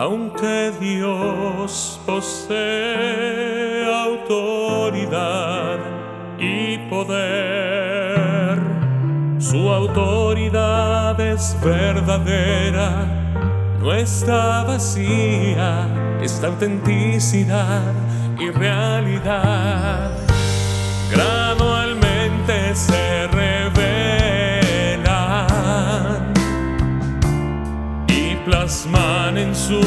Aunque Dios posee autoridad y poder, su autoridad es verdadera, no está vacía, es autenticidad y realidad. Gradualmente se plasman en su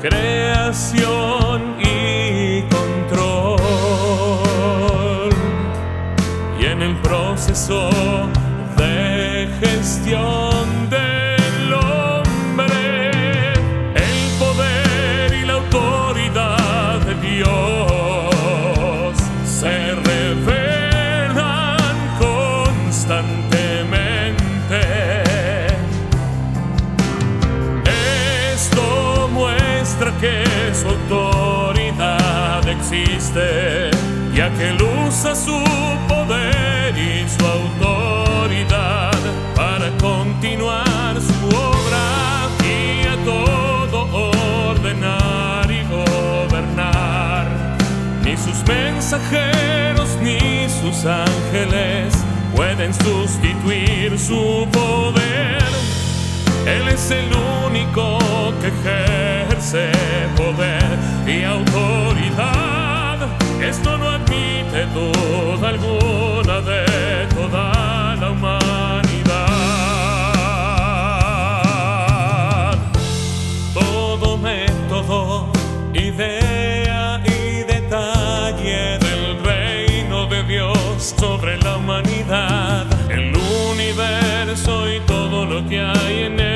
creación y control. Y en el proceso de gestión del que su autoridad existe, ya que él usa su poder y su autoridad para continuar su obra y a todo ordenar y gobernar. Ni sus mensajeros ni sus ángeles pueden sustituir su poder. Él es el único que ejerce poder y autoridad. Esto no admite duda alguna de toda la humanidad. Todo método, idea y detalle del reino de Dios sobre la humanidad, el universo y todo lo que hay en él,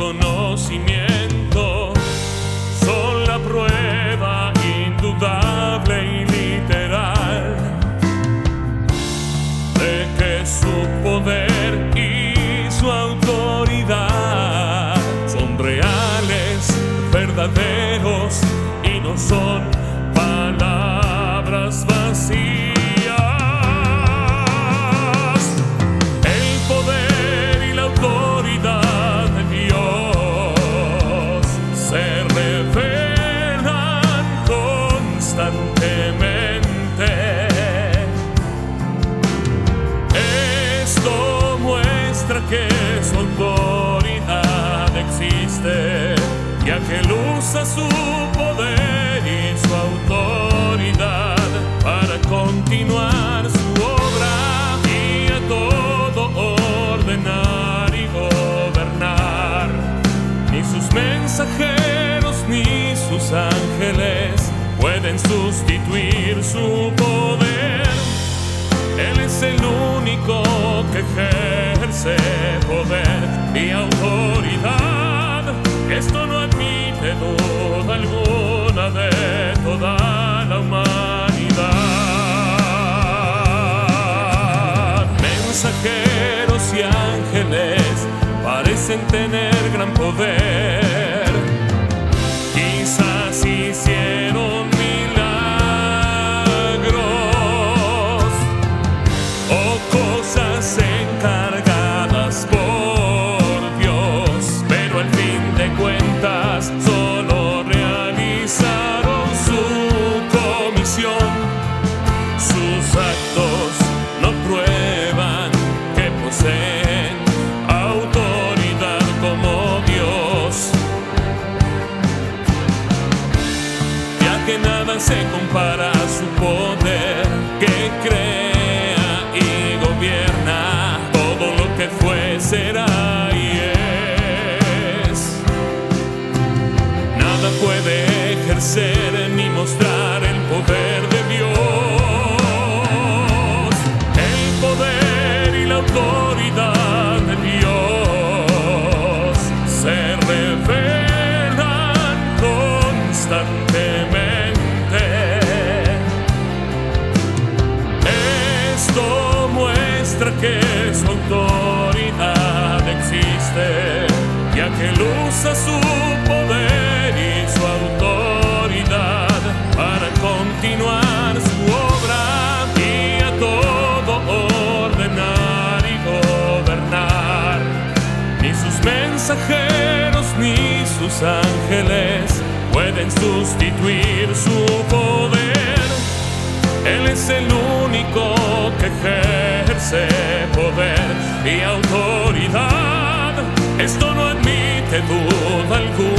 conocimiento. Son la prueba indudable y literal de que su que su autoridad existe, ya que usa su poder y su autoridad para continuar su obra y a todo ordenar y gobernar. Ni sus mensajeros ni sus ángeles pueden sustituir su poder. Él es el único que ejerce poder y autoridad. Esto no admite duda alguna de toda la humanidad. Mensajeros y ángeles parecen tener gran poder. Se compara que su autoridad existe, ya que usa su poder y su autoridad para continuar su obra y a todo ordenar y gobernar. mensajeros ni sus ángeles pueden sustituir su poder. Él es el único que ejerce poder y autoridad. Esto no admite duda alguna